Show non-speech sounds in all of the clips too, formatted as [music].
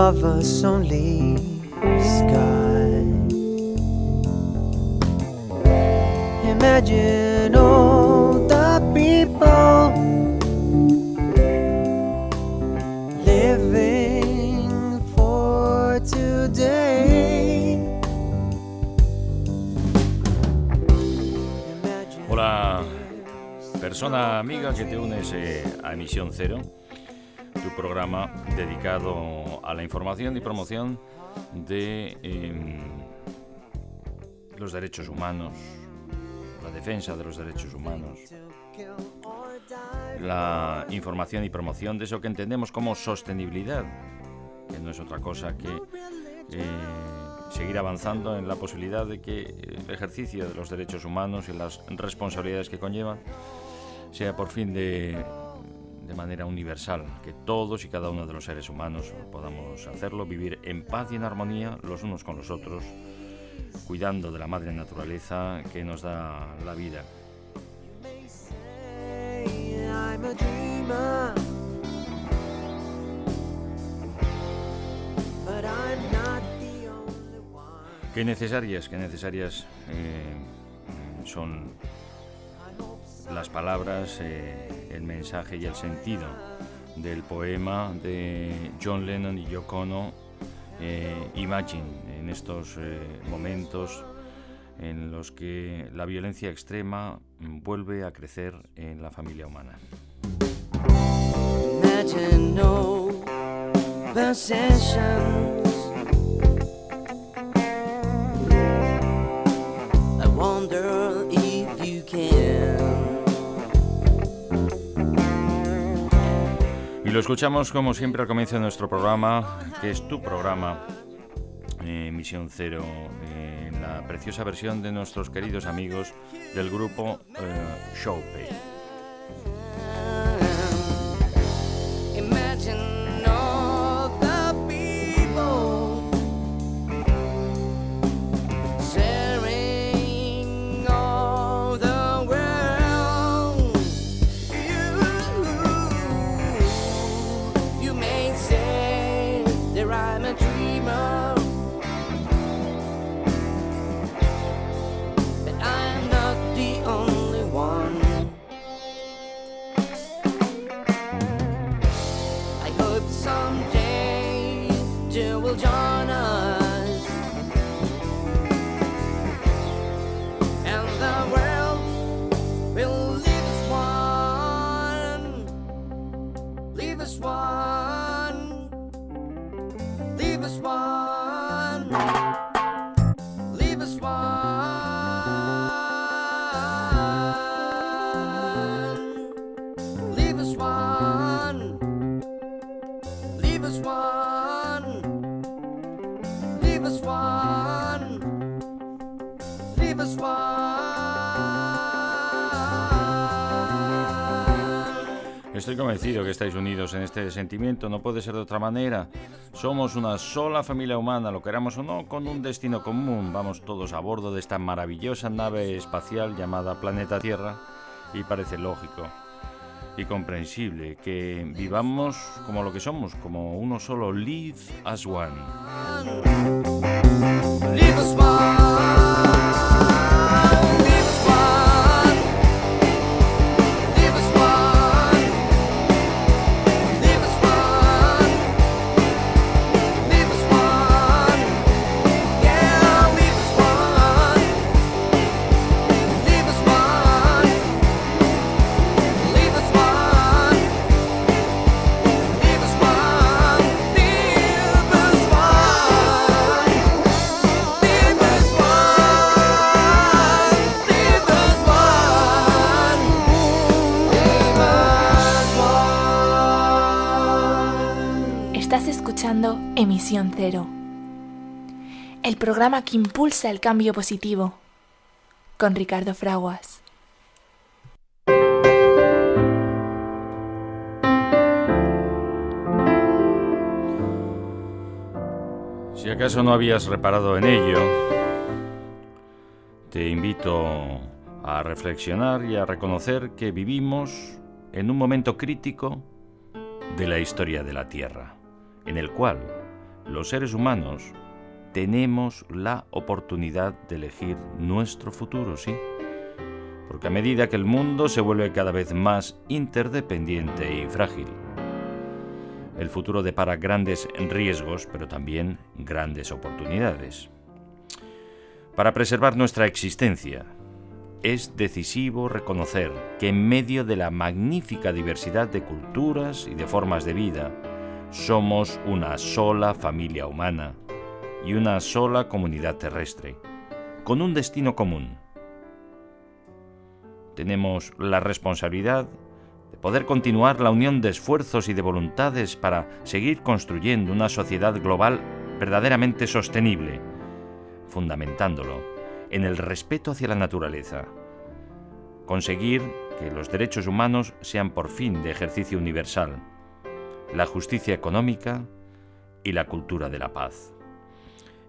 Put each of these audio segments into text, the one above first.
Above us only sky. Imagine all the people living for today. Persona amiga que te unes eh, a Emisión Cero, tu programa dedicado la información y promoción de em, los derechos humanos, la defensa de los derechos humanos, la información y promoción de eso que entendemos como sostenibilidad, que no es otra cosa que eh, seguir avanzando en la posibilidad de que el ejercicio de los derechos humanos y las responsabilidades que conllevan sea por fin de, de manera universal, que todos y cada uno de los seres humanos podamos hacerlo, vivir en paz y en armonía los unos con los otros, cuidando de la madre naturaleza que nos da la vida. Qué necesarias, qué necesarias eh, son las palabras, eh, el mensaje y el sentido del poema de John Lennon y Yoko Ono, eh, Imagine, en estos eh, momentos en los que la violencia extrema vuelve a crecer en la familia humana. Y lo escuchamos como siempre al comienzo de nuestro programa, que es tu programa, eh, Misión Cero, eh, la preciosa versión de nuestros queridos amigos del grupo eh, Showpay. Estoy convencido que estáis unidos en este sentimiento, no puede ser de otra manera. Somos una sola familia humana, lo queramos o no, con un destino común. Vamos todos a bordo de esta maravillosa nave espacial llamada Planeta Tierra y parece lógico y comprensible que vivamos como lo que somos, como uno solo, live as one. Leave us El programa que impulsa el cambio positivo, con Ricardo Fraguas. Si acaso no habías reparado en ello, te invito a reflexionar y a reconocer que vivimos en un momento crítico de la historia de la Tierra, en el cual los seres humanos tenemos la oportunidad de elegir nuestro futuro, sí. Porque a medida que el mundo se vuelve cada vez más interdependiente y frágil, el futuro depara grandes riesgos, pero también grandes oportunidades. Para preservar nuestra existencia, es decisivo reconocer que en medio de la magnífica diversidad de culturas y de formas de vida, somos una sola familia humana y una sola comunidad terrestre, con un destino común. Tenemos la responsabilidad de poder continuar la unión de esfuerzos y de voluntades para seguir construyendo una sociedad global verdaderamente sostenible, fundamentándolo en el respeto hacia la naturaleza. Conseguir que los derechos humanos sean por fin de ejercicio universal, la justicia económica y la cultura de la paz.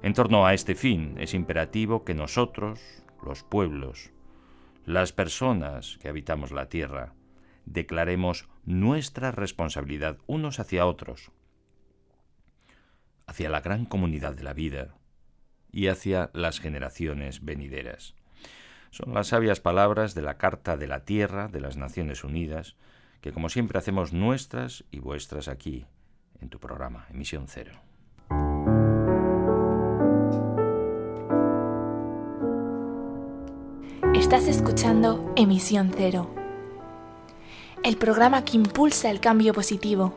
En torno a este fin es imperativo que nosotros, los pueblos, las personas que habitamos la tierra, declaremos nuestra responsabilidad unos hacia otros, hacia la gran comunidad de la vida, y hacia las generaciones venideras. Son las sabias palabras de la Carta de la Tierra de las Naciones Unidas, que como siempre hacemos nuestras y vuestras aquí, en tu programa, Emisión Cero. Estás escuchando Emisión Cero, el programa que impulsa el cambio positivo,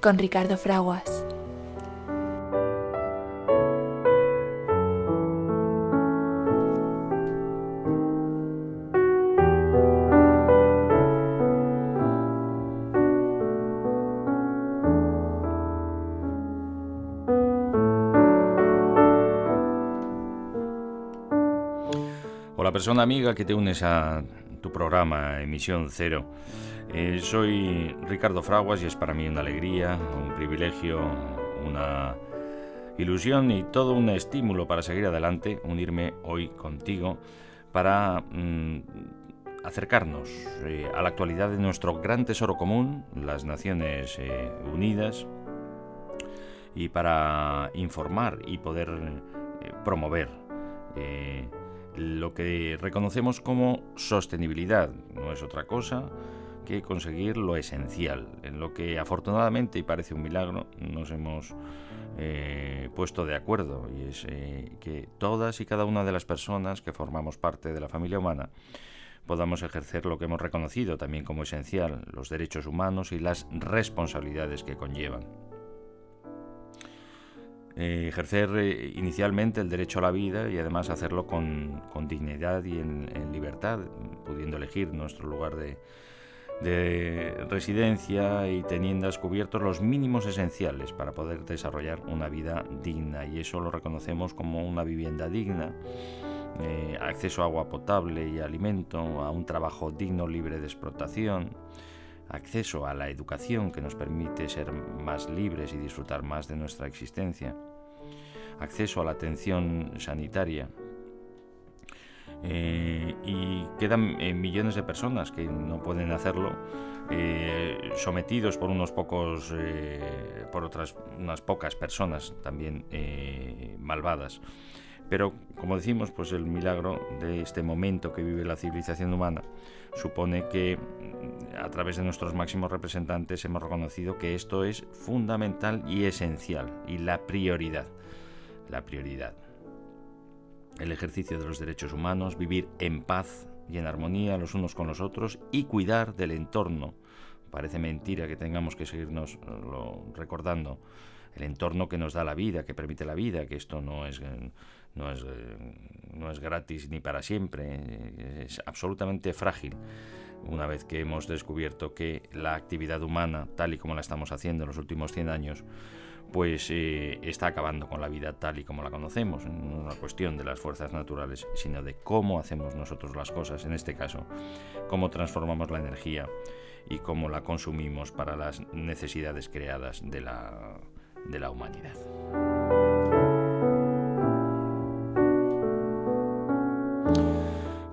con Ricardo Fraguas. Persona amiga que te unes a tu programa Emisión Cero. Eh, soy Ricardo Fraguas y es para mí una alegría, un privilegio, una ilusión y todo un estímulo para seguir adelante, unirme hoy contigo para mm, acercarnos eh, a la actualidad de nuestro gran tesoro común, las Naciones eh, Unidas, y para informar y poder promover lo que reconocemos como sostenibilidad. No es otra cosa que conseguir lo esencial, en lo que afortunadamente, y parece un milagro, nos hemos eh, puesto de acuerdo, y es eh, que todas y cada una de las personas que formamos parte de la familia humana podamos ejercer lo que hemos reconocido también como esencial, los derechos humanos y las responsabilidades que conllevan. Eh, ejercer eh, inicialmente el derecho a la vida y además hacerlo con, dignidad y en, libertad, pudiendo elegir nuestro lugar de, residencia y teniendo cubiertos los mínimos esenciales para poder desarrollar una vida digna. Y eso lo reconocemos como una vivienda digna, eh, acceso a agua potable y alimento, a un trabajo digno libre de explotación acceso a la educación que nos permite ser más libres y disfrutar más de nuestra existencia, acceso a la atención sanitaria. Eh, y quedan eh, millones de personas que no pueden hacerlo, eh, sometidos por unos pocos, por otras unas pocas personas también malvadas. Pero, como decimos, pues el milagro de este momento que vive la civilización humana supone que mm, a través de nuestros máximos representantes hemos reconocido que esto es fundamental y esencial y la prioridad. La prioridad. El ejercicio de los derechos humanos, vivir en paz y en armonía los unos con los otros y cuidar del entorno. Parece mentira que tengamos que seguirnos eh, recordando el entorno que nos da la vida, que permite la vida, que esto no es eh, no es, no es gratis ni para siempre, es absolutamente frágil. una vez que hemos descubierto que la actividad humana, tal y como la estamos haciendo en los últimos 100 años, pues eh, está acabando con la vida tal y como la conocemos. No una cuestión de las fuerzas naturales, sino de cómo hacemos nosotros las cosas, en este caso, cómo transformamos la energía y cómo la consumimos para las necesidades creadas de la, de la humanidad.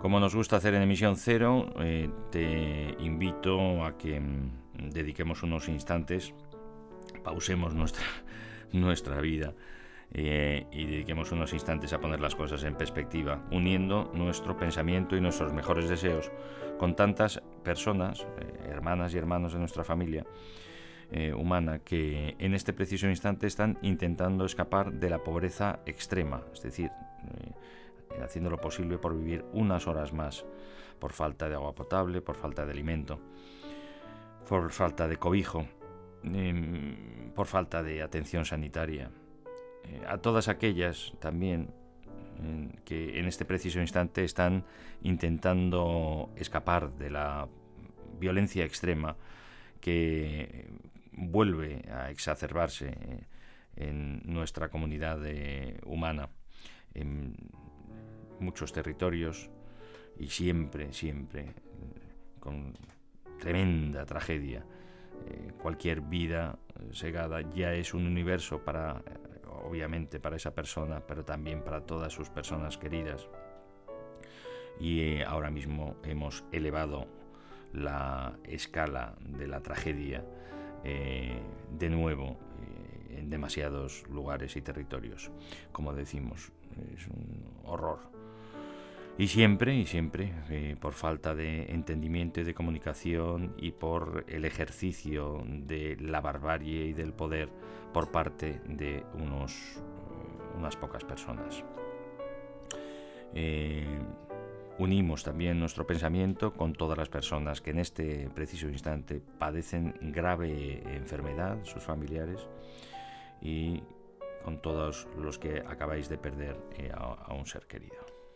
Como nos gusta hacer en emisión cero, eh, te invito a que mm, dediquemos unos instantes, pausemos nuestra, [laughs] nuestra vida eh, y dediquemos unos instantes a poner las cosas en perspectiva, uniendo nuestro pensamiento y nuestros mejores deseos con tantas personas, eh, hermanas y hermanos de nuestra familia humana, que en este preciso instante están intentando escapar de la pobreza extrema, es decir, haciendo lo posible por vivir unas horas más, por falta de agua potable, por falta de alimento, por falta de cobijo, em, por falta de atención sanitaria. Eh, a todas aquellas también que en este preciso instante están intentando escapar de la violencia extrema que vuelve a exacerbarse eh, en nuestra comunidad eh, humana. En muchos territorios y siempre, siempre eh, con tremenda tragedia. Eh, cualquier vida eh, segada ya es un universo para, obviamente, para esa persona, pero también para todas sus personas queridas. Y ahora mismo hemos elevado la escala de la tragedia de nuevo en demasiados lugares y territorios. Como decimos, es un horror y siempre, y siempre, eh, por falta de entendimiento y de comunicación y por el ejercicio de la barbarie y del poder por parte de unos, eh, unas pocas personas. Eh, unimos también nuestro pensamiento con todas las personas que en este preciso instante padecen grave enfermedad, sus familiares, y con todos los que acabáis de perder a un ser querido.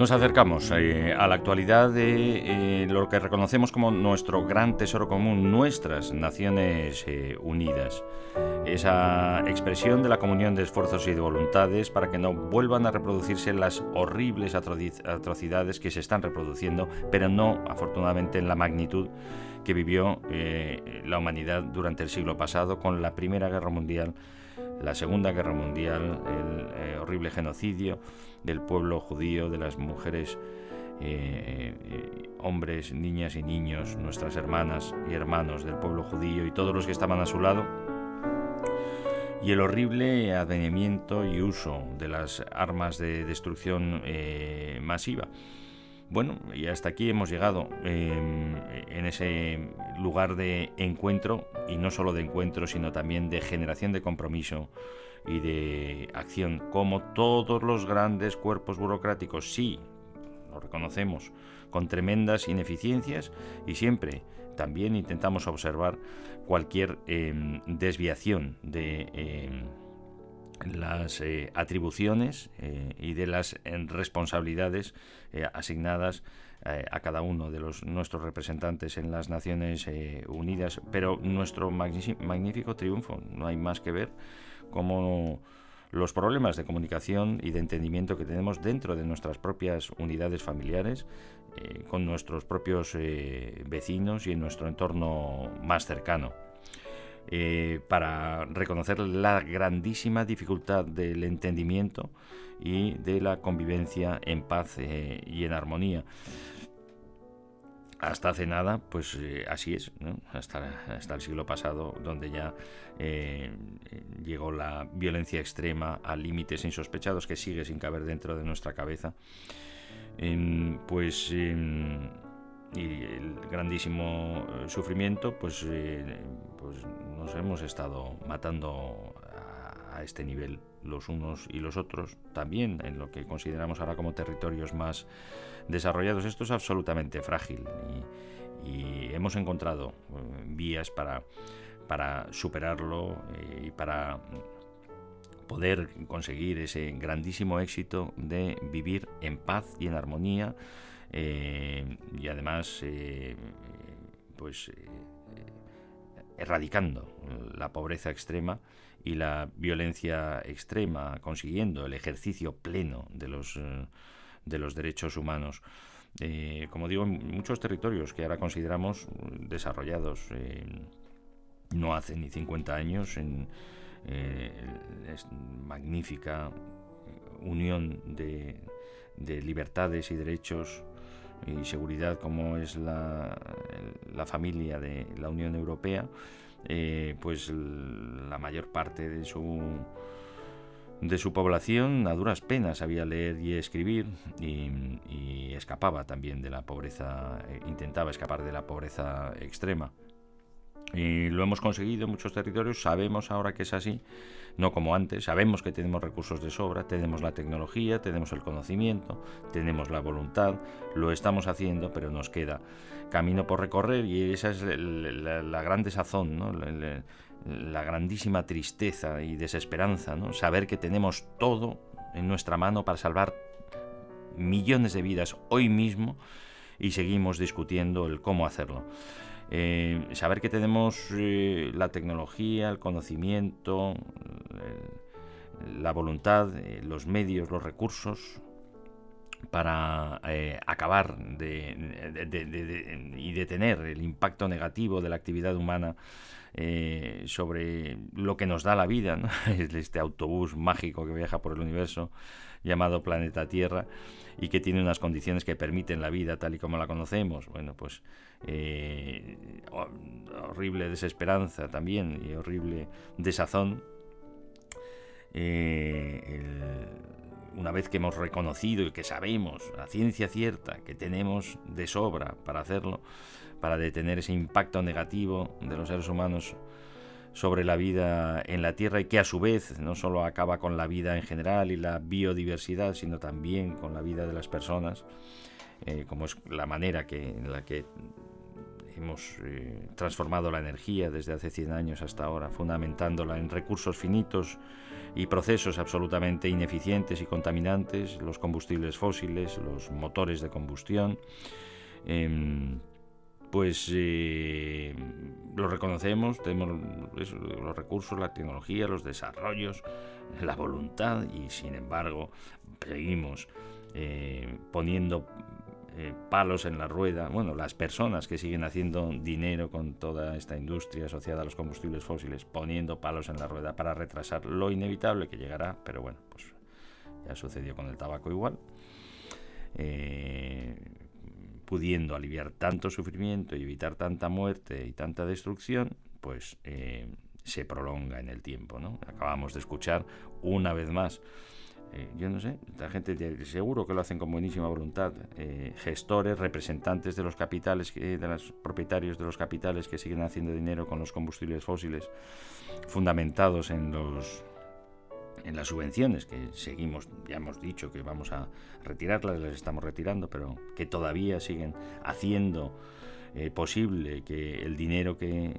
Nos acercamos eh, a la actualidad de eh, lo que reconocemos como nuestro gran tesoro común, nuestras Naciones eh, Unidas. Esa expresión de la comunión de esfuerzos y de voluntades para que no vuelvan a reproducirse las horribles atrocidades que se están reproduciendo, pero no, afortunadamente, en la magnitud que vivió la humanidad durante el siglo pasado con la Primera Guerra Mundial, la Segunda Guerra Mundial, el horrible genocidio del pueblo judío, de las mujeres, eh, eh, hombres, niñas y niños, nuestras hermanas y hermanos del pueblo judío y todos los que estaban a su lado, y el horrible advenimiento y uso de las armas de destrucción eh, masiva. Bueno, y hasta aquí hemos llegado em, en ese lugar de encuentro, y no solo de encuentro, sino también de generación de compromiso, y de acción, como todos los grandes cuerpos burocráticos, sí, lo reconocemos, con tremendas ineficiencias y siempre también intentamos observar cualquier em, desviación de em, las eh, atribuciones eh, y de las em, responsabilidades eh, asignadas a cada uno de los nuestros representantes en las Naciones Unidas, pero nuestro magnífico triunfo, no hay más que ver como los problemas de comunicación y de entendimiento que tenemos dentro de nuestras propias unidades familiares, eh, con nuestros propios eh, vecinos y en nuestro entorno más cercano. Eh, para reconocer la grandísima dificultad del entendimiento y de la convivencia en paz y en armonía. Hasta hace nada, pues eh, así es, hasta, hasta, el siglo pasado, donde ya eh, llegó la violencia extrema a límites insospechados que sigue sin caber dentro de nuestra cabeza, em, pues em, y el grandísimo sufrimiento, pues, pues nos hemos estado matando a este nivel los unos y los otros, también en lo que consideramos ahora como territorios más desarrollados. Esto es absolutamente frágil y, hemos encontrado eh, vías para, para superarlo eh, y para poder conseguir ese grandísimo éxito de vivir en paz y en armonía eh, y además pues erradicando la pobreza extrema y la violencia extrema, consiguiendo el ejercicio pleno de los, eh, de los derechos humanos. Eh, como digo, en muchos territorios que ahora consideramos desarrollados, eh, no hace ni 50 años, en magnífica unión de, de libertades y derechos y seguridad como es la, la familia de la Unión Europea, eh, pues la mayor parte de su de su población a duras penas sabía leer y escribir y, escapaba también de la pobreza, eh, intentaba escapar de la pobreza extrema. Y lo hemos conseguido en muchos territorios, sabemos ahora que es así, no como antes, sabemos que tenemos recursos de sobra, tenemos la tecnología, tenemos el conocimiento, tenemos la voluntad, lo estamos haciendo, pero nos queda camino por recorrer y esa es la, gran desazón, la, grandísima tristeza y desesperanza, ¿no? saber que tenemos todo en nuestra mano para salvar millones de vidas hoy mismo y seguimos discutiendo el cómo hacerlo. Eh, saber que tenemos eh, la tecnología, el conocimiento, la voluntad, eh, los medios, los recursos para acabar de, y detener el impacto negativo de la actividad humana sobre lo que nos da la vida, [laughs] este autobús mágico que viaja por el universo llamado planeta Tierra y que tiene unas condiciones que permiten la vida tal y como la conocemos. Bueno, pues eh, horrible desesperanza también y horrible desazón. Eh, una vez que hemos reconocido y que sabemos a ciencia cierta que tenemos de sobra para hacerlo, para detener ese impacto negativo de los seres humanos sobre la vida en la Tierra y que a su vez no solo acaba con la vida en general y la biodiversidad, sino también con la vida de las personas, eh, como es la manera que, en la que hemos eh, transformado la energía desde hace 100 años hasta ahora, fundamentándola en recursos finitos y procesos absolutamente ineficientes y contaminantes, los combustibles fósiles, los motores de combustión. Em, pues eh, lo reconocemos, tenemos los recursos, la tecnología, los desarrollos, la voluntad y sin embargo seguimos eh, poniendo eh, palos en la rueda, bueno, las personas que siguen haciendo dinero con toda esta industria asociada a los combustibles fósiles, poniendo palos en la rueda para retrasar lo inevitable que llegará, pero bueno, pues ya sucedió con el tabaco igual pudiendo aliviar tanto sufrimiento y evitar tanta muerte y tanta destrucción, pues eh, se prolonga en el tiempo. ¿no? Acabamos de escuchar una vez más, eh, yo no sé, la gente seguro que lo hacen con buenísima voluntad, eh, gestores, representantes de los capitales, de los propietarios de los capitales que siguen haciendo dinero con los combustibles fósiles, fundamentados en los en las subvenciones, que seguimos, ya hemos dicho que vamos a retirarlas, las estamos retirando, pero que todavía siguen haciendo eh, posible que el dinero que,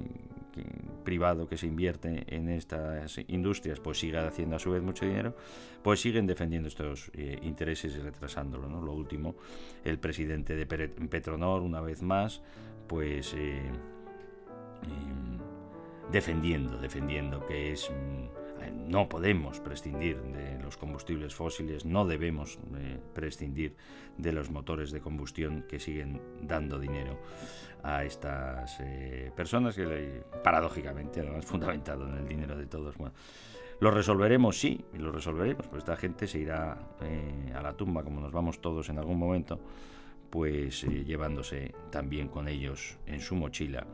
privado que se invierte en estas industrias pues siga haciendo a su vez mucho dinero, pues siguen defendiendo estos eh, intereses y retrasándolo. ¿no? Lo último, el presidente de Petronor, una vez más, pues eh, em, defendiendo, defendiendo que es mm, no podemos prescindir de los combustibles fósiles, no debemos eh, prescindir de los motores de combustión que siguen dando dinero a estas eh, personas que paradójicamente es fundamentado en el dinero de todos. Lo resolveremos, sí, lo resolveremos, pues esta gente se irá eh, a la tumba como nos vamos todos en algún momento, pues llevándose también con ellos en su mochila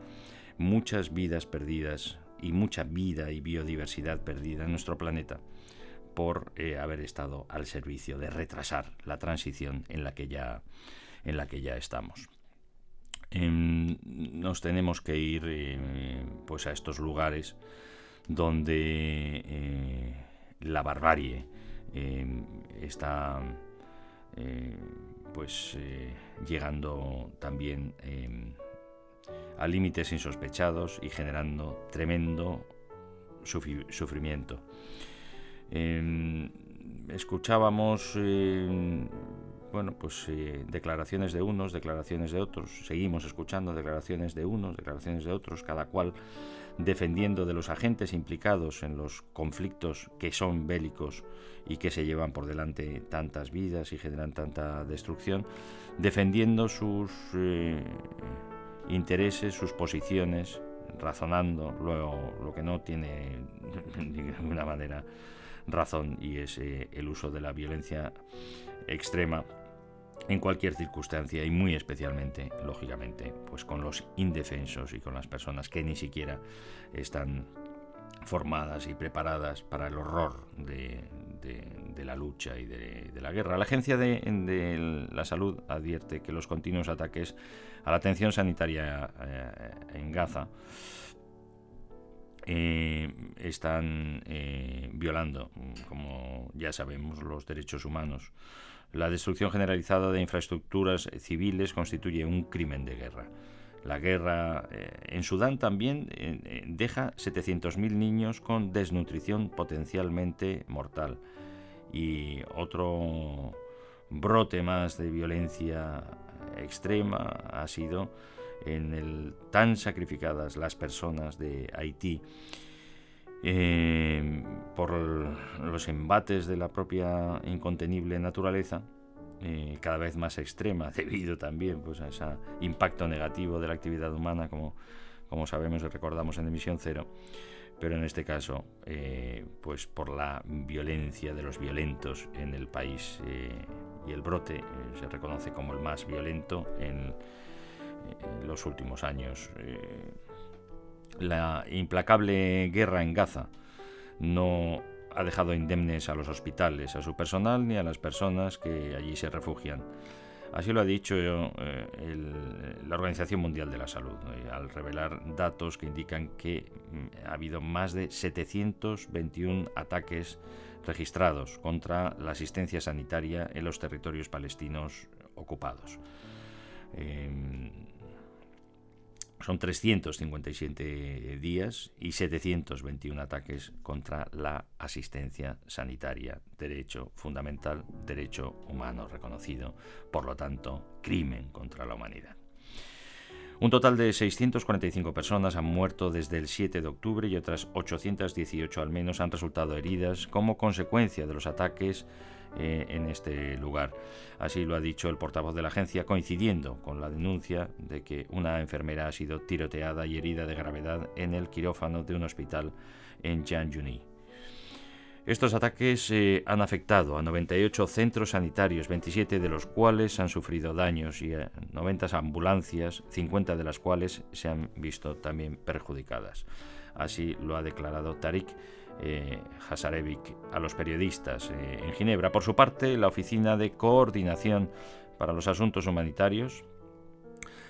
muchas vidas perdidas y mucha vida y biodiversidad perdida en nuestro planeta por eh, haber estado al servicio de retrasar la transición en la que ya, en la que ya estamos. em, nos tenemos que ir eh, pues a estos lugares donde eh, la barbarie em, está pues llegando también em, a límites insospechados y generando tremendo sufrimiento. escuchábamos bueno, pues eh, declaraciones de unos, declaraciones de otros, seguimos escuchando declaraciones de unos, declaraciones de otros, cada cual defendiendo de los agentes implicados en los conflictos que son bélicos y que se llevan por delante tantas vidas y generan tanta destrucción, defendiendo sus eh, intereses, sus posiciones, razonando luego lo que no tiene de [laughs] ninguna manera razón y es eh, el uso de la violencia extrema en cualquier circunstancia y muy especialmente, lógicamente, pues con los indefensos y con las personas que ni siquiera están formadas y preparadas para el horror de, la lucha y de, la guerra. La Agencia de, la Salud advierte que los continuos ataques a la atención sanitaria eh, en Gaza eh, están eh, violando, como ya sabemos, los derechos humanos. La destrucción generalizada de infraestructuras civiles constituye un crimen de guerra. La guerra eh, en Sudán también eh, deja 700.000 niños con desnutrición potencialmente mortal. Y otro brote más de violencia extrema ha sido en el tan sacrificadas las personas de Haití eh, por los embates de la propia incontenible naturaleza, eh, cada vez más extrema, [laughs] debido también pues, a ese impacto negativo de la actividad humana, como, como sabemos y recordamos en Emisión Cero, pero en este caso, eh, pues por la violencia de los violentos en el país y el brote se reconoce como el más violento en, en los últimos años. La implacable guerra en Gaza no ha dejado indemnes a los hospitales, a su personal ni a las personas que allí se refugian. Así lo ha dicho eh, la Organización Mundial de la Salud, eh, al revelar datos que indican que mm, ha habido más de 721 ataques registrados contra la asistencia sanitaria en los territorios palestinos ocupados. Em, son 357 días y 721 ataques contra la asistencia sanitaria, derecho fundamental, derecho humano reconocido, por lo tanto, crimen contra la humanidad. Un total de 645 personas han muerto desde el 7 de octubre y otras 818 al menos han resultado heridas como consecuencia de los ataques eh, en este lugar. Así lo ha dicho el portavoz de la agencia, coincidiendo con la denuncia de que una enfermera ha sido tiroteada y herida de gravedad en el quirófano de un hospital en Janjuni. Estos ataques eh, han afectado a 98 centros sanitarios, 27 de los cuales han sufrido daños y a 90 ambulancias, 50 de las cuales se han visto también perjudicadas. Así lo ha declarado Tarik eh, a los periodistas eh, en Ginebra. Por su parte, la Oficina de Coordinación para los Asuntos Humanitarios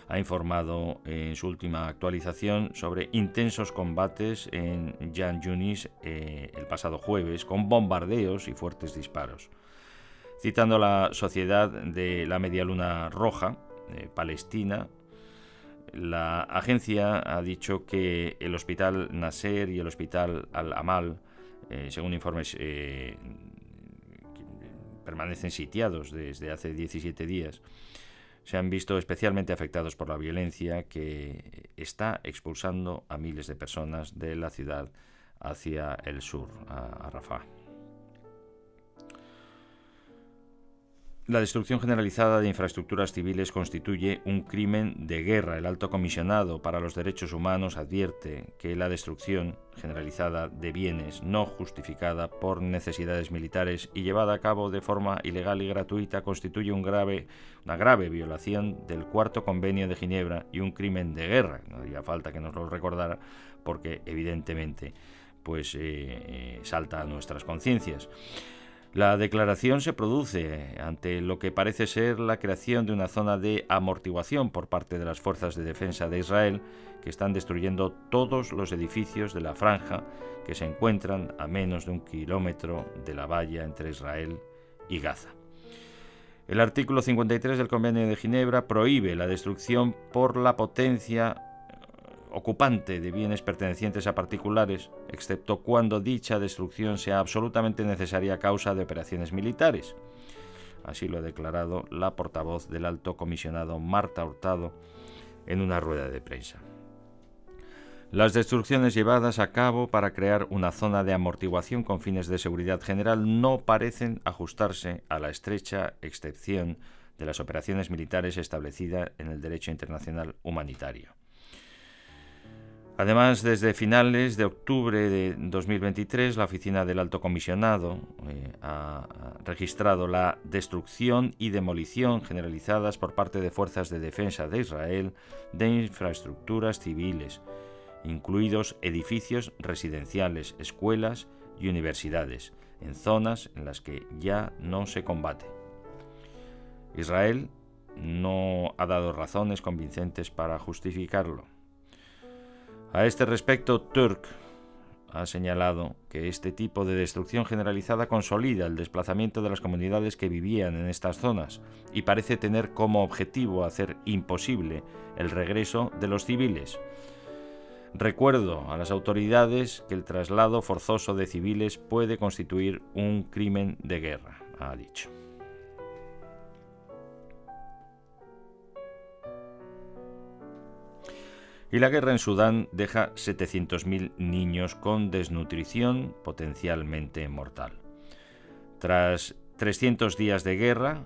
ha informado en su última actualización sobre intensos combates en Jan Yunis eh, el pasado jueves, con bombardeos y fuertes disparos. Citando la Sociedad de la Media Luna Roja, eh, Palestina, la agencia ha dicho que el hospital Nasser y el hospital Al-Amal, eh, según informes, eh, permanecen sitiados desde hace 17 días. Se han visto especialmente afectados por la violencia que está expulsando a miles de personas de la ciudad hacia el sur, a Rafah. La destrucción generalizada de infraestructuras civiles constituye un crimen de guerra. El alto comisionado para los derechos humanos advierte que la destrucción generalizada de bienes no justificada por necesidades militares y llevada a cabo de forma ilegal y gratuita constituye una grave violación del cuarto convenio de Ginebra y un crimen de guerra. No haría falta que nos lo recordara porque evidentemente pues eh, eh, salta a nuestras conciencias. La declaración se produce ante lo que parece ser la creación de una zona de amortiguación por parte de las fuerzas de defensa de Israel que están destruyendo todos los edificios de la franja que se encuentran a menos de un kilómetro de la valla entre Israel y Gaza. El artículo 53 del Convenio de Ginebra prohíbe la destrucción por la potencia ocupante de bienes pertenecientes a particulares, excepto cuando dicha destrucción sea absolutamente necesaria a causa de operaciones militares. Así lo ha declarado la portavoz del alto comisionado Marta Hurtado en una rueda de prensa. Las destrucciones llevadas a cabo para crear una zona de amortiguación con fines de seguridad general no parecen ajustarse a la estrecha excepción de las operaciones militares establecida en el derecho internacional humanitario. Además, desde finales de octubre de 2023, la Oficina del Alto Comisionado eh, ha registrado la destrucción y demolición generalizadas por parte de fuerzas de defensa de Israel de infraestructuras civiles, incluidos edificios residenciales, escuelas y universidades, en zonas en las que ya no se combate. Israel no ha dado razones convincentes para justificarlo. A este respecto, Turk ha señalado que este tipo de destrucción generalizada consolida el desplazamiento de las comunidades que vivían en estas zonas y parece tener como objetivo hacer imposible el regreso de los civiles. Recuerdo a las autoridades que el traslado forzoso de civiles puede constituir un crimen de guerra, ha dicho. Y la guerra en Sudán deja 700.000 niños con desnutrición potencialmente mortal. Tras 300 días de guerra,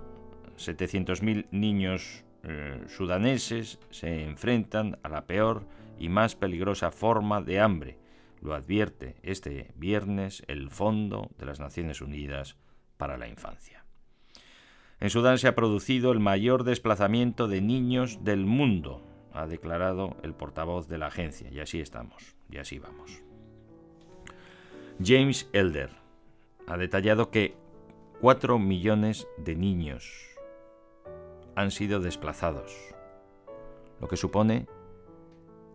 700.000 niños eh, sudaneses se enfrentan a la peor y más peligrosa forma de hambre, lo advierte este viernes el Fondo de las Naciones Unidas para la Infancia. En Sudán se ha producido el mayor desplazamiento de niños del mundo ha declarado el portavoz de la agencia, y así estamos, y así vamos. James Elder ha detallado que 4 millones de niños han sido desplazados, lo que supone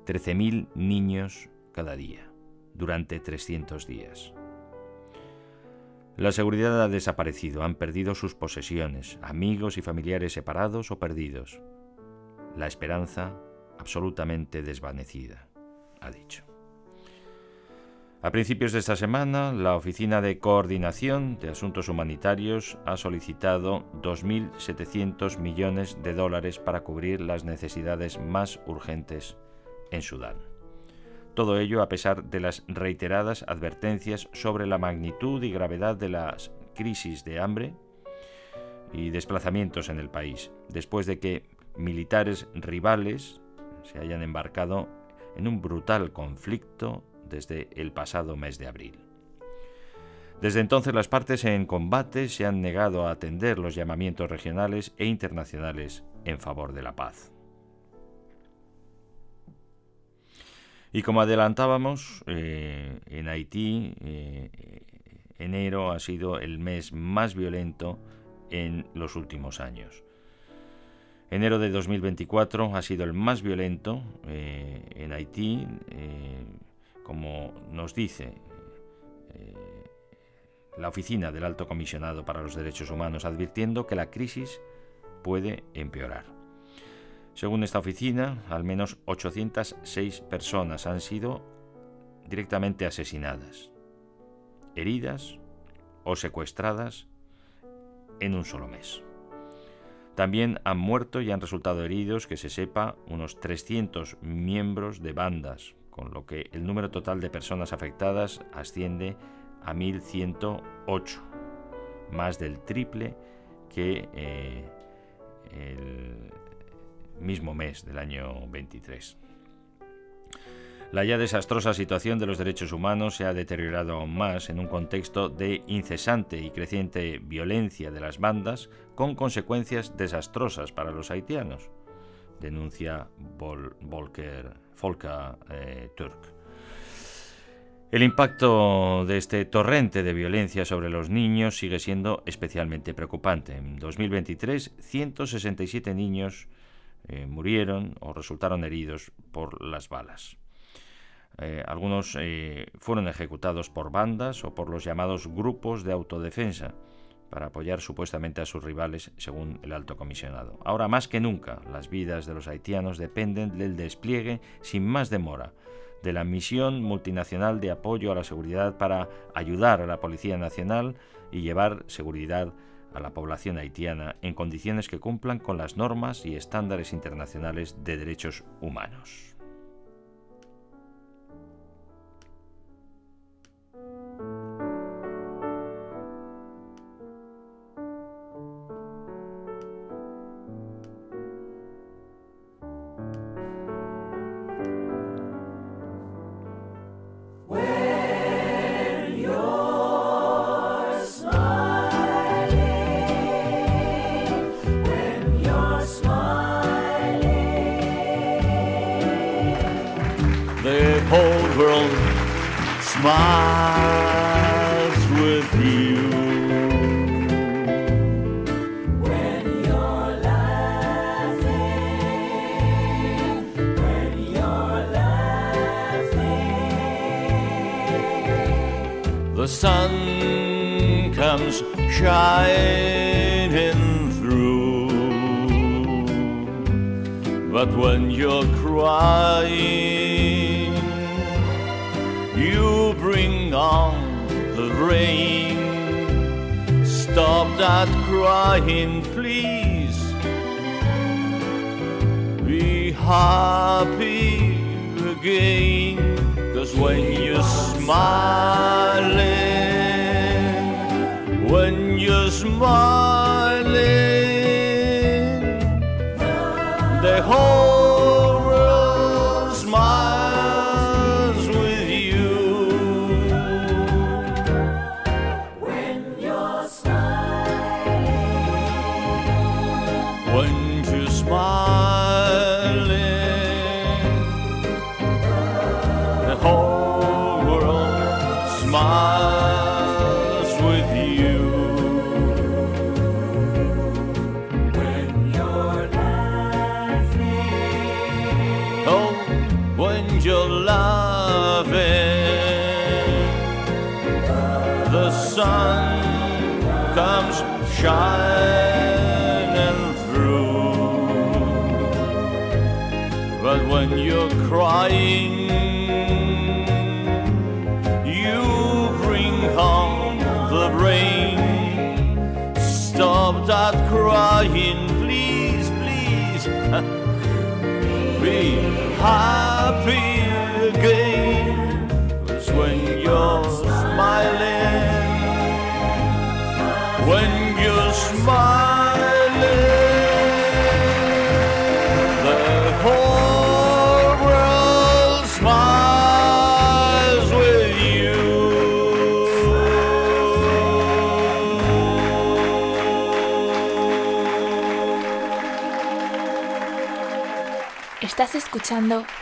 13.000 niños cada día, durante 300 días. La seguridad ha desaparecido, han perdido sus posesiones, amigos y familiares separados o perdidos. La esperanza absolutamente desvanecida, ha dicho. A principios de esta semana, la Oficina de Coordinación de Asuntos Humanitarios ha solicitado 2.700 millones de dólares para cubrir las necesidades más urgentes en Sudán. Todo ello a pesar de las reiteradas advertencias sobre la magnitud y gravedad de las crisis de hambre y desplazamientos en el país, después de que militares rivales se hayan embarcado en un brutal conflicto desde el pasado mes de abril. Desde entonces las partes en combate se han negado a atender los llamamientos regionales e internacionales en favor de la paz. Y como adelantábamos, eh, en Haití eh, enero ha sido el mes más violento en los últimos años. Enero de 2024 ha sido el más violento eh, en Haití, eh, como nos dice eh, la oficina del Alto Comisionado para los Derechos Humanos, advirtiendo que la crisis puede empeorar. Según esta oficina, al menos 806 personas han sido directamente asesinadas, heridas o secuestradas en un solo mes. También han muerto y han resultado heridos, que se sepa, unos 300 miembros de bandas, con lo que el número total de personas afectadas asciende a 1.108, más del triple que eh, el mismo mes del año 23. La ya desastrosa situación de los derechos humanos se ha deteriorado aún más en un contexto de incesante y creciente violencia de las bandas con consecuencias desastrosas para los haitianos, denuncia Volker, Volker eh, Turk. El impacto de este torrente de violencia sobre los niños sigue siendo especialmente preocupante. En 2023, 167 niños eh, murieron o resultaron heridos por las balas. Eh, algunos fueron ejecutados por bandas o por los llamados grupos de autodefensa para apoyar supuestamente a sus rivales, según el alto comisionado. Ahora más que nunca, las vidas de los haitianos dependen del despliegue sin más demora de la misión multinacional de apoyo a la seguridad para ayudar a la Policía Nacional y llevar seguridad a la población haitiana en condiciones que cumplan con las normas y estándares internacionales de derechos humanos. you.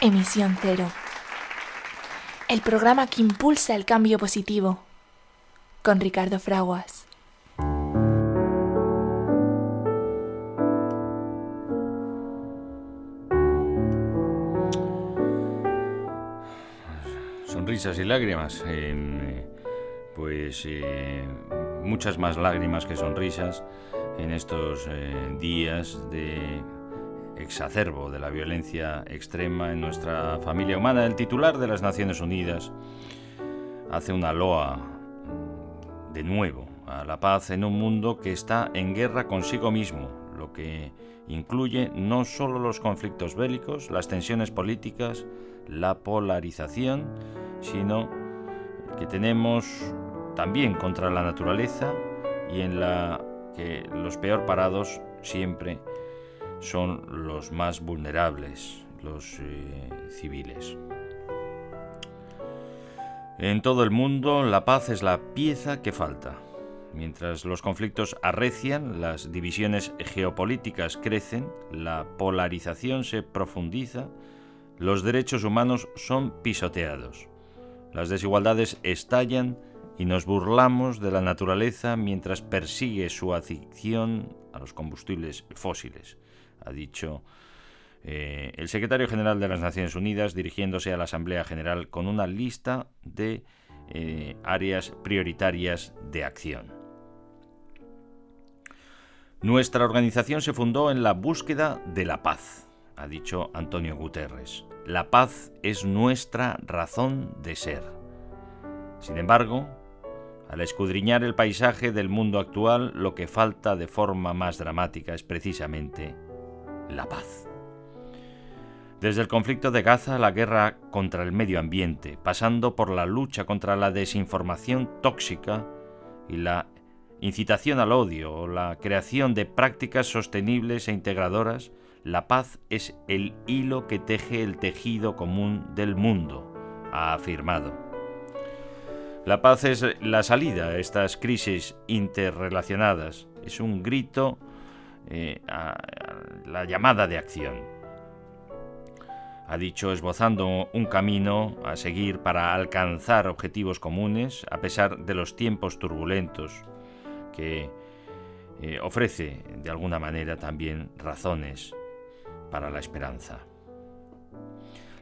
Emisión Cero, el programa que impulsa el cambio positivo, con Ricardo Fraguas. Sonrisas y lágrimas, eh, pues eh, muchas más lágrimas que sonrisas en estos eh, días de exacerbo de la violencia extrema en nuestra familia humana. El titular de las Naciones Unidas hace una loa de nuevo a la paz en un mundo que está en guerra consigo mismo, lo que incluye no solo los conflictos bélicos, las tensiones políticas, la polarización, sino que tenemos también contra la naturaleza y en la que los peor parados siempre son los más vulnerables, los eh, civiles. En todo el mundo la paz es la pieza que falta. Mientras los conflictos arrecian, las divisiones geopolíticas crecen, la polarización se profundiza, los derechos humanos son pisoteados. Las desigualdades estallan y nos burlamos de la naturaleza mientras persigue su adicción a los combustibles fósiles, ha dicho eh, el secretario general de las Naciones Unidas dirigiéndose a la Asamblea General con una lista de eh, áreas prioritarias de acción. Nuestra organización se fundó en la búsqueda de la paz, ha dicho Antonio Guterres. La paz es nuestra razón de ser. Sin embargo, al escudriñar el paisaje del mundo actual, lo que falta de forma más dramática es precisamente la paz. Desde el conflicto de Gaza, la guerra contra el medio ambiente, pasando por la lucha contra la desinformación tóxica y la incitación al odio o la creación de prácticas sostenibles e integradoras, la paz es el hilo que teje el tejido común del mundo, ha afirmado. La paz es la salida a estas crisis interrelacionadas, es un grito eh, la llamada de acción. Ha dicho esbozando un camino a seguir para alcanzar objetivos comunes a pesar de los tiempos turbulentos que eh, ofrece de alguna manera también razones para la esperanza.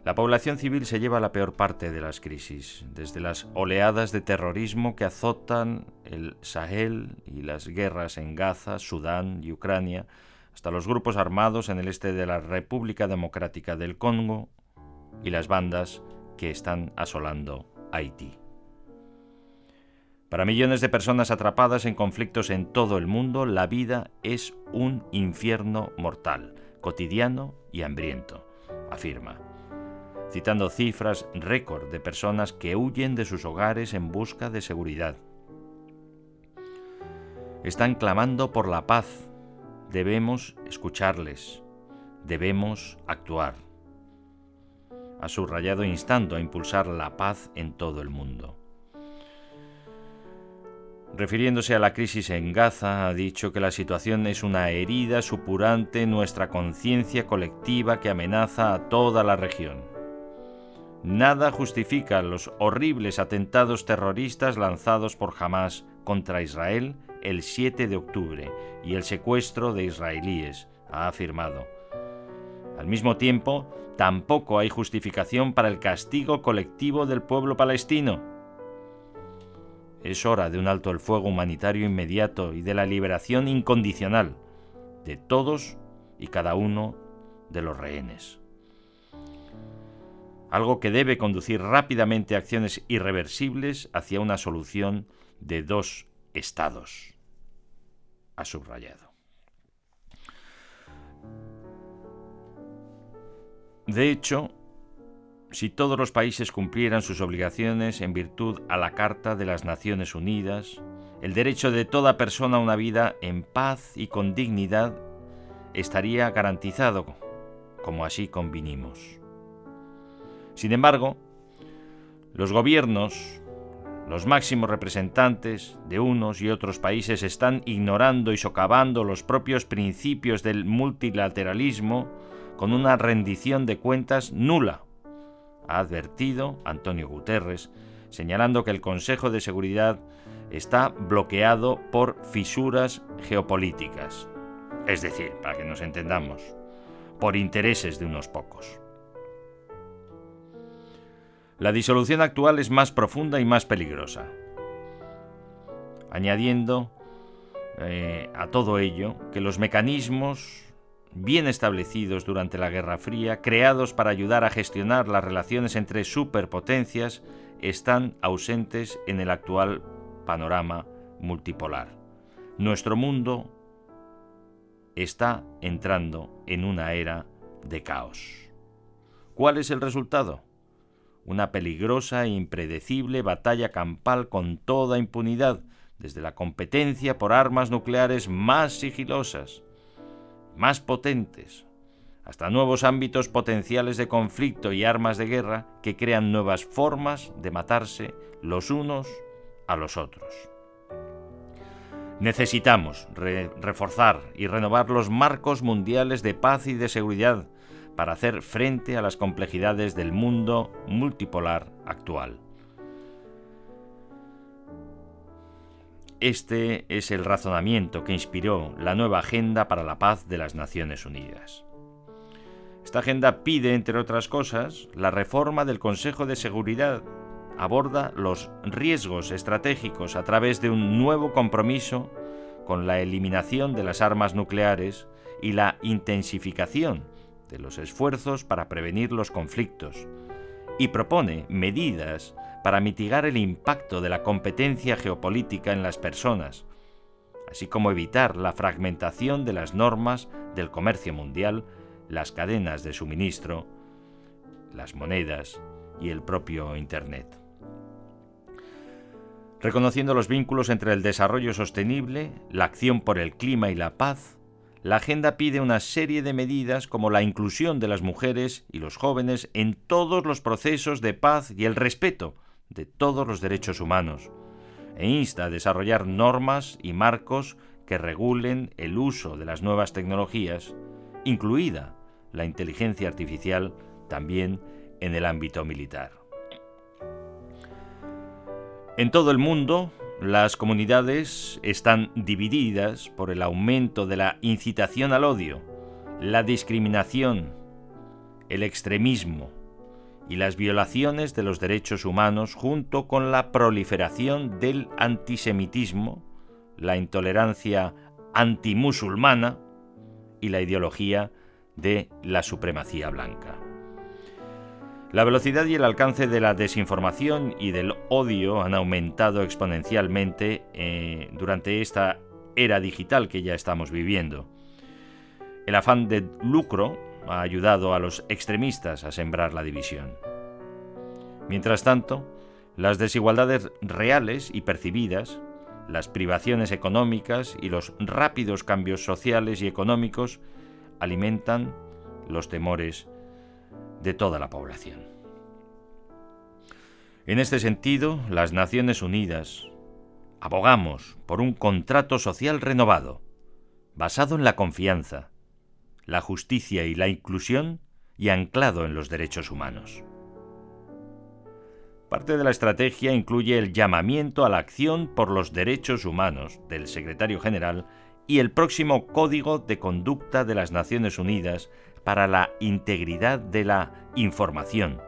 La población civil se lleva la peor parte de las crisis, desde las oleadas de terrorismo que azotan el Sahel y las guerras en Gaza, Sudán y Ucrania, hasta los grupos armados en el este de la República Democrática del Congo y las bandas que están asolando Haití. Para millones de personas atrapadas en conflictos en todo el mundo, la vida es un infierno mortal, cotidiano y hambriento, afirma, citando cifras récord de personas que huyen de sus hogares en busca de seguridad. Están clamando por la paz. Debemos escucharles. Debemos actuar. Ha subrayado instando a impulsar la paz en todo el mundo. Refiriéndose a la crisis en Gaza, ha dicho que la situación es una herida supurante en nuestra conciencia colectiva que amenaza a toda la región. Nada justifica los horribles atentados terroristas lanzados por Hamas contra Israel el 7 de octubre y el secuestro de israelíes, ha afirmado. Al mismo tiempo, tampoco hay justificación para el castigo colectivo del pueblo palestino es hora de un alto el fuego humanitario inmediato y de la liberación incondicional de todos y cada uno de los rehenes. Algo que debe conducir rápidamente a acciones irreversibles hacia una solución de dos estados. Ha subrayado. De hecho, si todos los países cumplieran sus obligaciones en virtud a la Carta de las Naciones Unidas, el derecho de toda persona a una vida en paz y con dignidad estaría garantizado, como así convinimos. Sin embargo, los gobiernos, los máximos representantes de unos y otros países están ignorando y socavando los propios principios del multilateralismo con una rendición de cuentas nula ha advertido Antonio Guterres, señalando que el Consejo de Seguridad está bloqueado por fisuras geopolíticas. Es decir, para que nos entendamos, por intereses de unos pocos. La disolución actual es más profunda y más peligrosa. Añadiendo eh, a todo ello que los mecanismos bien establecidos durante la Guerra Fría, creados para ayudar a gestionar las relaciones entre superpotencias, están ausentes en el actual panorama multipolar. Nuestro mundo está entrando en una era de caos. ¿Cuál es el resultado? Una peligrosa e impredecible batalla campal con toda impunidad, desde la competencia por armas nucleares más sigilosas, más potentes, hasta nuevos ámbitos potenciales de conflicto y armas de guerra que crean nuevas formas de matarse los unos a los otros. Necesitamos reforzar y renovar los marcos mundiales de paz y de seguridad para hacer frente a las complejidades del mundo multipolar actual. Este es el razonamiento que inspiró la nueva Agenda para la Paz de las Naciones Unidas. Esta agenda pide, entre otras cosas, la reforma del Consejo de Seguridad, aborda los riesgos estratégicos a través de un nuevo compromiso con la eliminación de las armas nucleares y la intensificación de los esfuerzos para prevenir los conflictos, y propone medidas para mitigar el impacto de la competencia geopolítica en las personas, así como evitar la fragmentación de las normas del comercio mundial las cadenas de suministro, las monedas y el propio Internet. Reconociendo los vínculos entre el desarrollo sostenible, la acción por el clima y la paz, la agenda pide una serie de medidas como la inclusión de las mujeres y los jóvenes en todos los procesos de paz y el respeto de todos los derechos humanos, e insta a desarrollar normas y marcos que regulen el uso de las nuevas tecnologías, incluida la inteligencia artificial también en el ámbito militar. En todo el mundo, las comunidades están divididas por el aumento de la incitación al odio, la discriminación, el extremismo y las violaciones de los derechos humanos junto con la proliferación del antisemitismo, la intolerancia antimusulmana y la ideología de la supremacía blanca. La velocidad y el alcance de la desinformación y del odio han aumentado exponencialmente eh, durante esta era digital que ya estamos viviendo. El afán de lucro ha ayudado a los extremistas a sembrar la división. Mientras tanto, las desigualdades reales y percibidas, las privaciones económicas y los rápidos cambios sociales y económicos alimentan los temores de toda la población. En este sentido, las Naciones Unidas abogamos por un contrato social renovado, basado en la confianza, la justicia y la inclusión y anclado en los derechos humanos. Parte de la estrategia incluye el llamamiento a la acción por los derechos humanos del secretario general y el próximo Código de Conducta de las Naciones Unidas para la Integridad de la Información,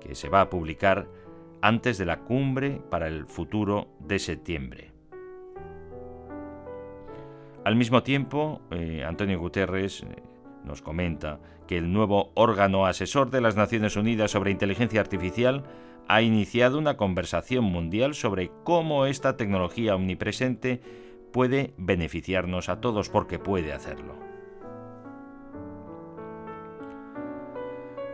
que se va a publicar antes de la cumbre para el futuro de septiembre. Al mismo tiempo, eh, Antonio Guterres eh, nos comenta que el nuevo órgano asesor de las Naciones Unidas sobre inteligencia artificial ha iniciado una conversación mundial sobre cómo esta tecnología omnipresente puede beneficiarnos a todos porque puede hacerlo.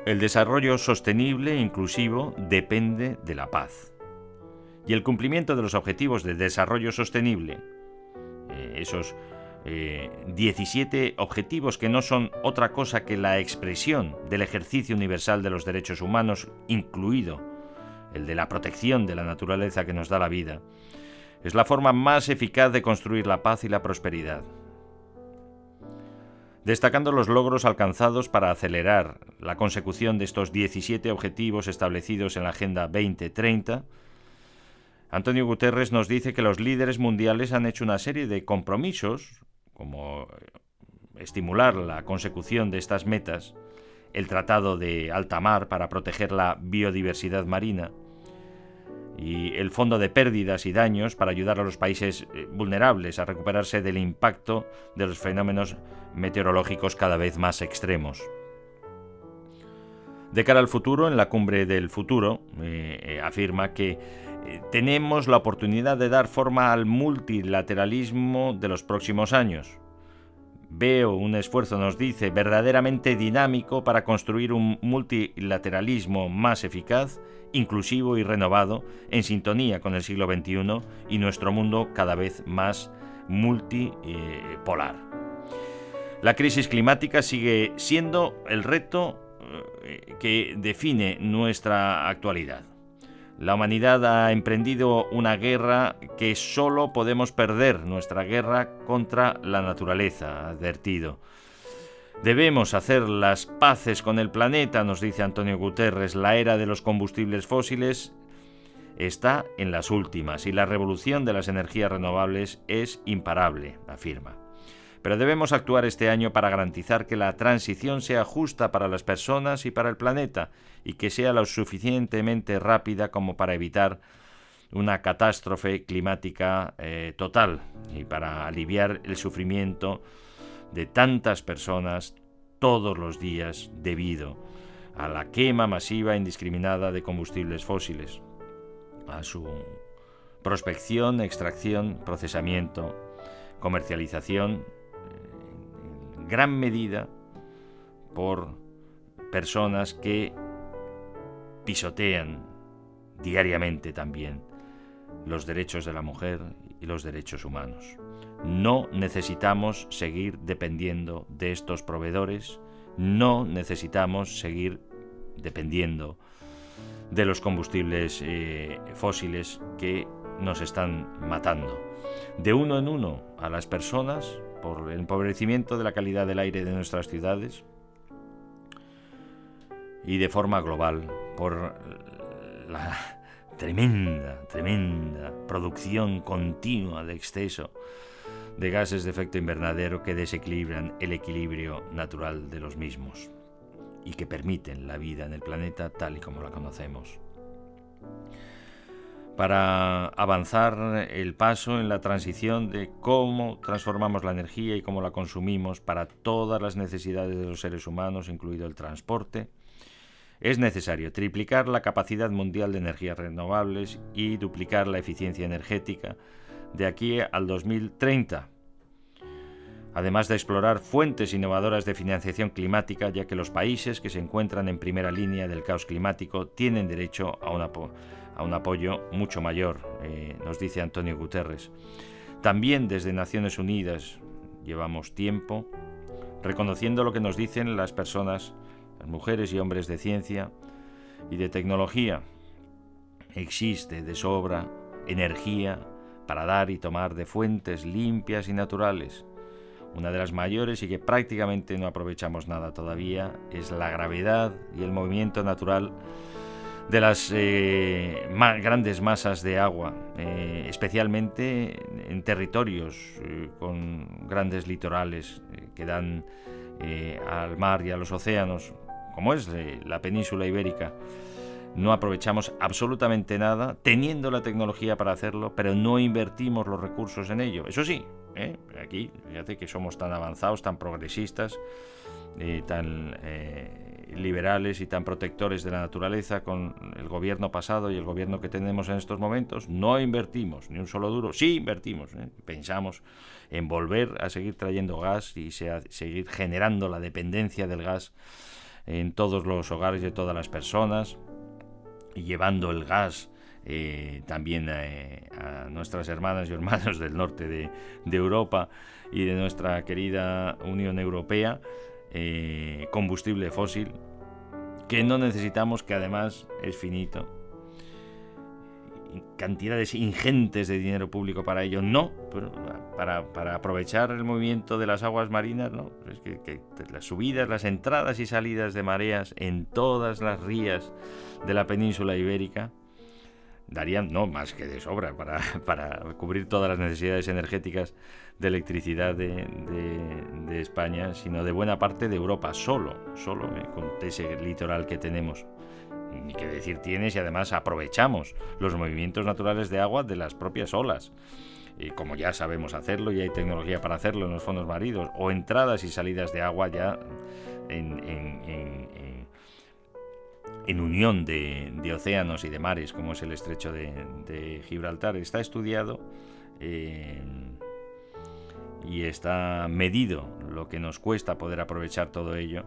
El desarrollo sostenible e inclusivo depende de la paz. Y el cumplimiento de los objetivos de desarrollo sostenible, eh, esos 17 eh, objetivos que no son otra cosa que la expresión del ejercicio universal de los derechos humanos, incluido el de la protección de la naturaleza que nos da la vida, es la forma más eficaz de construir la paz y la prosperidad. Destacando los logros alcanzados para acelerar la consecución de estos 17 objetivos establecidos en la Agenda 2030, Antonio Guterres nos dice que los líderes mundiales han hecho una serie de compromisos, como estimular la consecución de estas metas, el Tratado de Alta Mar para proteger la biodiversidad marina, y el Fondo de Pérdidas y Daños para ayudar a los países eh, vulnerables a recuperarse del impacto de los fenómenos meteorológicos cada vez más extremos. De cara al futuro, en la cumbre del futuro, eh, eh, afirma que tenemos la oportunidad de dar forma al multilateralismo de los próximos años. Veo un esfuerzo, nos dice, verdaderamente dinámico para construir un multilateralismo más eficaz inclusivo y renovado, en sintonía con el siglo XXI y nuestro mundo cada vez más multipolar. La crisis climática sigue siendo el reto eh, que define nuestra actualidad. La humanidad ha emprendido una guerra que solo podemos perder, nuestra guerra contra la naturaleza, advertido. Debemos hacer las paces con el planeta, nos dice Antonio Guterres. La era de los combustibles fósiles está en las últimas y la revolución de las energías renovables es imparable, afirma. Pero debemos actuar este año para garantizar que la transición sea justa para las personas y para el planeta y que sea lo suficientemente rápida como para evitar una catástrofe climática eh, total y para aliviar el sufrimiento de tantas personas todos los días debido a la quema masiva e indiscriminada de combustibles fósiles, a su prospección, extracción, procesamiento, comercialización, en gran medida por personas que pisotean diariamente también los derechos de la mujer y los derechos humanos. No necesitamos seguir dependiendo de estos proveedores, no necesitamos seguir dependiendo de los combustibles eh, fósiles que nos están matando. De uno en uno a las personas por el empobrecimiento de la calidad del aire de nuestras ciudades y de forma global por la tremenda, tremenda producción continua de exceso de gases de efecto invernadero que desequilibran el equilibrio natural de los mismos y que permiten la vida en el planeta tal y como la conocemos. Para avanzar el paso en la transición de cómo transformamos la energía y cómo la consumimos para todas las necesidades de los seres humanos, incluido el transporte, es necesario triplicar la capacidad mundial de energías renovables y duplicar la eficiencia energética de aquí al 2030, además de explorar fuentes innovadoras de financiación climática, ya que los países que se encuentran en primera línea del caos climático tienen derecho a un, apoyo mucho mayor, eh, nos dice Antonio Guterres. También desde Naciones Unidas llevamos tiempo reconociendo lo que nos dicen las personas, las mujeres y hombres de ciencia y de tecnología. Existe de sobra energía para dar y tomar de fuentes limpias y naturales. Una de las mayores y que prácticamente no aprovechamos nada todavía es la gravedad y el movimiento natural de las eh, grandes masas de agua, eh, especialmente en territorios eh, con grandes litorales que dan al mar y a los océanos, como es la península ibérica no aprovechamos absolutamente nada, teniendo la tecnología para hacerlo, pero no invertimos los recursos en ello. Eso sí, ¿eh? aquí, fíjate que somos tan avanzados, tan progresistas, y tan eh, liberales y tan protectores de la naturaleza con el gobierno pasado y el gobierno que tenemos en estos momentos, no invertimos ni un solo duro, sí invertimos, ¿eh? pensamos en volver a seguir trayendo gas y seguir generando la dependencia del gas en todos los hogares de todas las personas, llevando el gas eh, también eh, a nuestras hermanas y hermanos del norte de, Europa y de nuestra querida Unión Europea, eh, combustible fósil, que no necesitamos, que además es finito cantidades ingentes de dinero público para ello, no, pero para, aprovechar el movimiento de las aguas marinas, no, es que, las subidas, las entradas y salidas de mareas en todas las rías de la península ibérica darían, no, más que de sobra para, [laughs] para cubrir todas las necesidades energéticas de electricidad de, de, España, sino de buena parte de Europa, solo, solo con ese litoral que tenemos ni qué decir tienes y además aprovechamos los movimientos naturales de agua de las propias olas. Y como ya sabemos hacerlo y hay tecnología para hacerlo en los fondos maridos, o entradas y salidas de agua ya en, en, unión de, océanos y de mares, como es el estrecho de, Gibraltar, está estudiado eh, y está medido lo que nos cuesta poder aprovechar todo ello,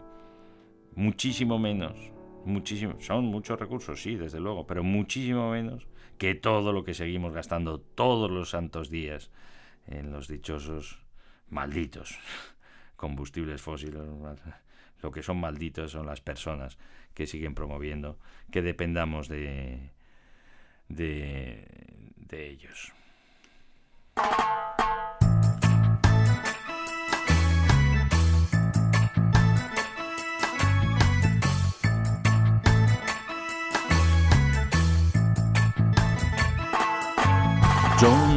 muchísimo menos muchísimo, son muchos recursos, sí, desde luego, pero muchísimo menos que todo lo que seguimos gastando todos los santos días en los dichosos malditos [laughs] combustibles fósiles. Lo que son malditos son las personas que siguen promoviendo que dependamos de, de, de ellos.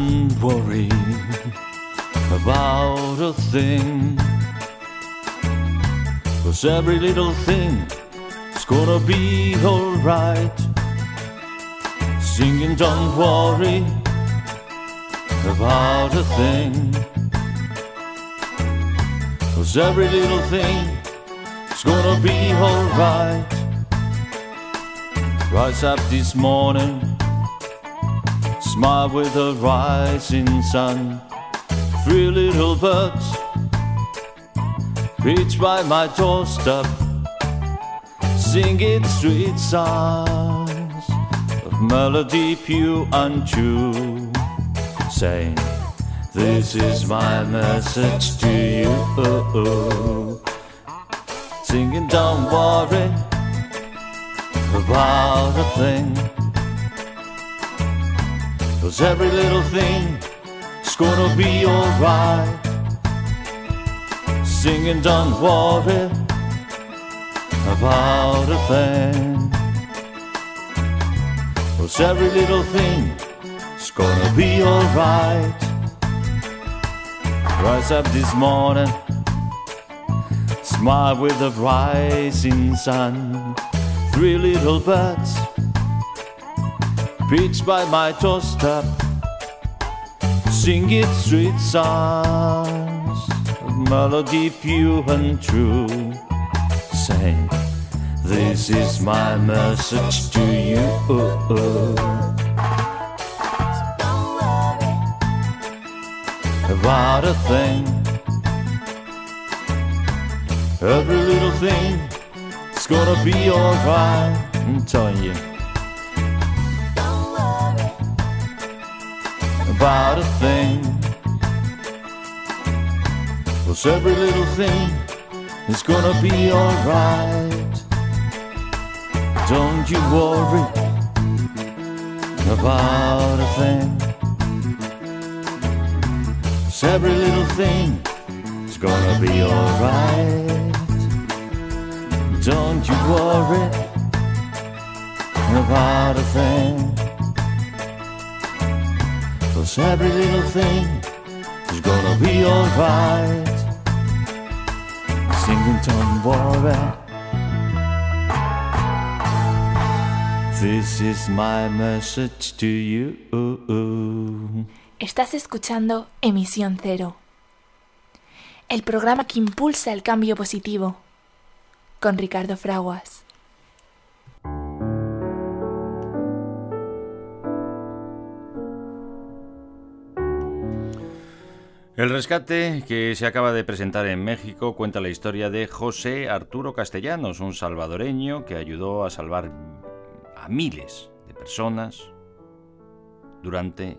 Don't worry about a thing. Cause every little thing is gonna be alright. Singing, don't worry about a thing. Cause every little thing is gonna be alright. Rise up this morning, smile with the rising sun. Three little birds reach by my doorstep, singing sweet songs of melody pure and true, saying, This is my message to you. Singing, don't worry about a thing. Cause every little thing is gonna be alright. Singing, don't worry about a thing. Cause every little thing is gonna be alright. Rise up this morning, smile with the rising sun. Three little birds preach by my doorstep, singing sweet songs melody pure and true, saying, This is my message to you. About a thing, every little thing it's gonna be alright, I'm telling you. About a thing. Cause every little thing is gonna be alright. Don't you worry about a thing. Cause every little thing is gonna be alright. Don't you worry about a thing. Cause every little thing is gonna be alright. Singing, worry. This is my message to you. Estás escuchando Emisión Cero, el programa que impulsa el cambio positivo, con Ricardo Fraguas. El rescate que se acaba de presentar en México cuenta la historia de José Arturo Castellanos, un salvadoreño que ayudó a salvar a miles de personas durante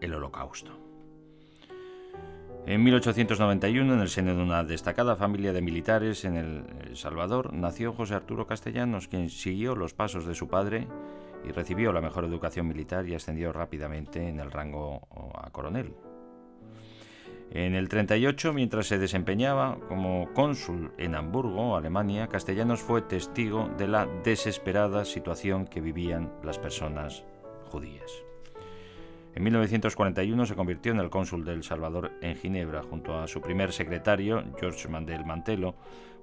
el Holocausto. En 1891, en el seno de una destacada familia de militares en El Salvador, nació José Arturo Castellanos, quien siguió los pasos de su padre y recibió la mejor educación militar y ascendió rápidamente en el rango a coronel. En el 38, mientras se desempeñaba como cónsul en Hamburgo, Alemania, Castellanos fue testigo de la desesperada situación que vivían las personas judías. En 1941 se convirtió en el cónsul de El Salvador en Ginebra, junto a su primer secretario, George Mandel Mantelo,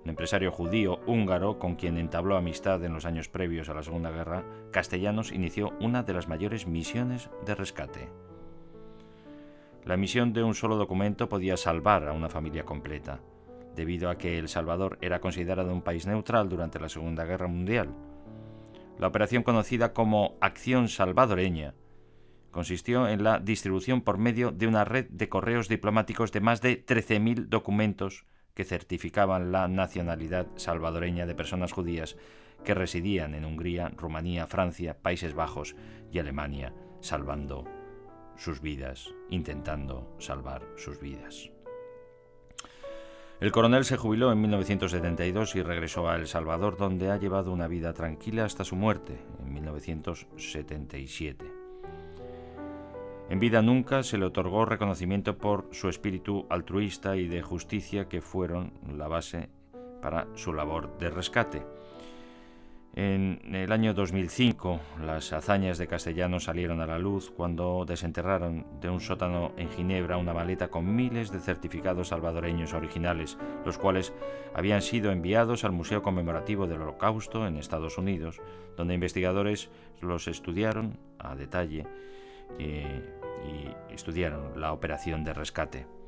un empresario judío húngaro con quien entabló amistad en los años previos a la Segunda Guerra. Castellanos inició una de las mayores misiones de rescate. La emisión de un solo documento podía salvar a una familia completa, debido a que El Salvador era considerado un país neutral durante la Segunda Guerra Mundial. La operación conocida como Acción Salvadoreña consistió en la distribución por medio de una red de correos diplomáticos de más de 13.000 documentos que certificaban la nacionalidad salvadoreña de personas judías que residían en Hungría, Rumanía, Francia, Países Bajos y Alemania, salvando sus vidas, intentando salvar sus vidas. El coronel se jubiló en 1972 y regresó a El Salvador, donde ha llevado una vida tranquila hasta su muerte en 1977. En vida nunca se le otorgó reconocimiento por su espíritu altruista y de justicia que fueron la base para su labor de rescate. En el año 2005, las hazañas de Castellanos salieron a la luz cuando desenterraron de un sótano en Ginebra una maleta con miles de certificados salvadoreños originales, los cuales habían sido enviados al Museo Conmemorativo del Holocausto en Estados Unidos, donde investigadores los estudiaron a detalle eh, y estudiaron la operación de rescate.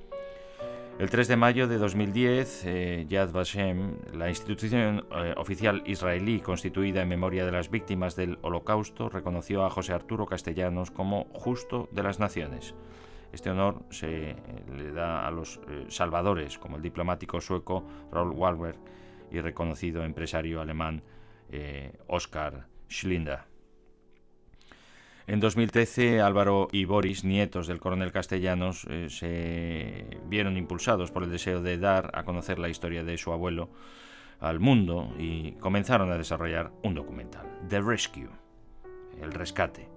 El 3 de mayo de 2010, eh, Yad Vashem, la institución eh, oficial israelí constituida en memoria de las víctimas del Holocausto, reconoció a José Arturo Castellanos como justo de las naciones. Este honor se eh, le da a los salvadores, como el diplomático sueco Raoul Walber y reconocido empresario alemán Oskar Schlinder. En 2013, Álvaro y Boris, nietos del coronel Castellanos, eh, se vieron impulsados por el deseo de dar a conocer la historia de su abuelo al mundo y comenzaron a desarrollar un documental, The Rescue, el rescate,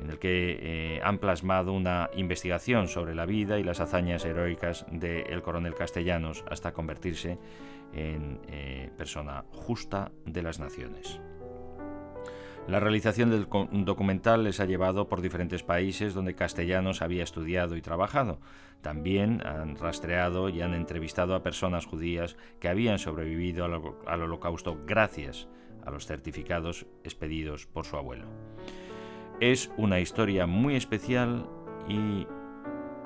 en el que eh, han plasmado una investigación sobre la vida y las hazañas heroicas del coronel Castellanos hasta convertirse en eh, persona justa de las naciones. La realización del documental les ha llevado por diferentes países donde Castellanos había estudiado y trabajado. También han rastreado y han entrevistado a personas judías que habían sobrevivido al, holocausto gracias a los certificados expedidos por su abuelo. Es una historia muy especial y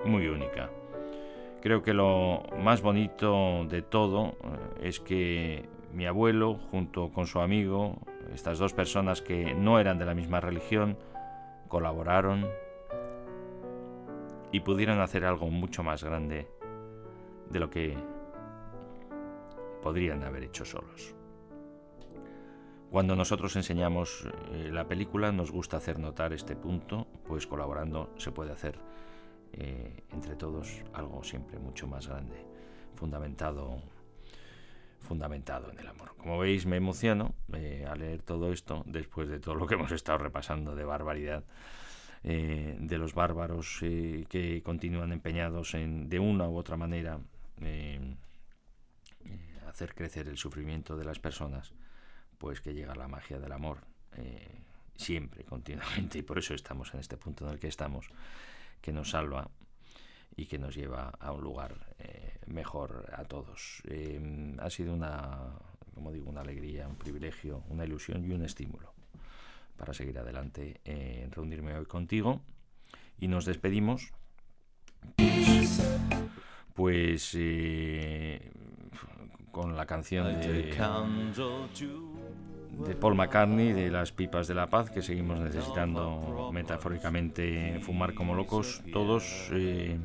muy única. Creo que lo más bonito de todo eh, es que mi abuelo, junto con su amigo, estas dos personas que no eran de la misma religión, colaboraron y pudieron hacer algo mucho más grande de lo que podrían haber hecho solos. Cuando nosotros enseñamos eh, la película nos gusta hacer notar este punto, pues colaborando se puede hacer eh, entre todos algo siempre mucho más grande, fundamentado fundamentado en el amor. Como veis, me emociono eh, a leer todo esto después de todo lo que [laughs] hemos estado repasando de barbaridad. Eh, de los bárbaros eh, que continúan empeñados en, de una u otra manera, hacer crecer el sufrimiento de las personas, pues que llega la magia del amor, siempre, continuamente, y por eso estamos en este punto en el que estamos, que nos salva y que nos lleva a un lugar eh, mejor a todos. Em, ha sido una, como digo, una alegría, un privilegio, una ilusión y un estímulo para seguir adelante en reunirme hoy contigo. Y nos despedimos. Pues eh, con la canción de de Paul McCartney, de las pipas de la paz, que seguimos necesitando metafóricamente fumar como locos todos eh,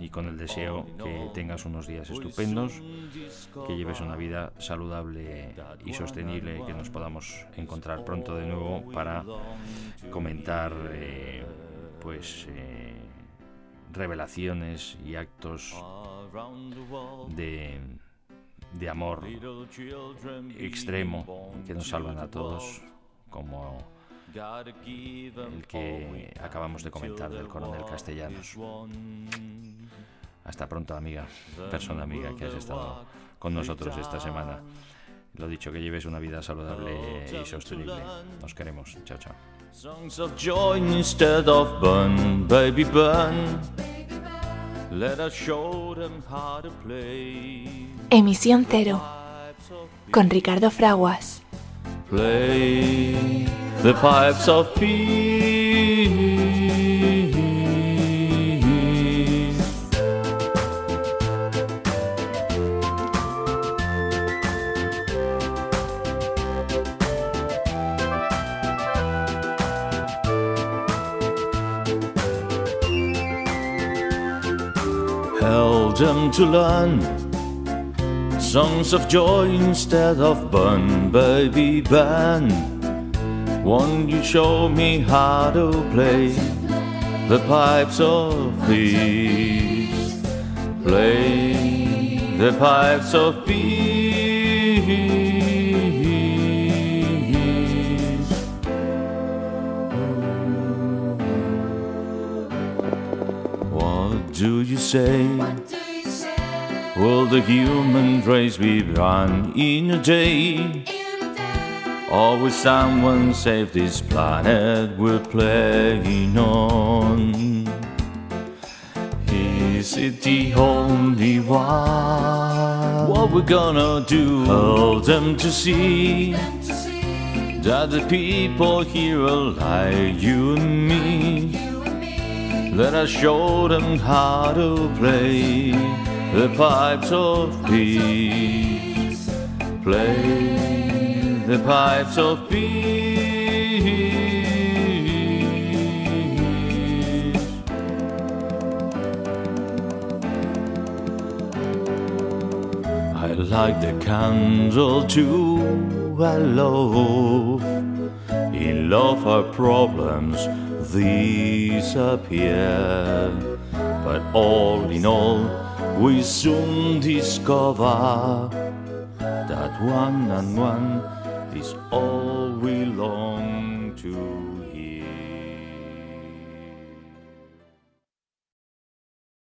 y con el deseo que tengas unos días estupendos, que lleves una vida saludable y sostenible, que nos podamos encontrar pronto de nuevo para comentar eh, pues eh, revelaciones y actos de de amor extremo que nos salvan a todos, como el que acabamos de comentar del coronel Castellanos. Hasta pronto, amiga, persona amiga que has estado con nosotros esta semana. Lo dicho, que lleves una vida saludable y sostenible. Nos queremos. Chao, chao. Emisión Cero con Ricardo Fraguas. Play the pipes of peace. Them to learn songs of joy instead of burn, baby, burn. Won't you show me how to play the pipes of peace? Play the pipes of peace. Say? Will the human race be run in a day? Or will someone save this planet we're playing on? Is it the only one? What we're gonna do? Help them to see that the people here are like you and me. Let I showed them how to play the pipes of peace. Play the pipes of peace. I like the candle too. I love. In love, our problems disappear. But all in all, we soon discover that one and one is all we long to.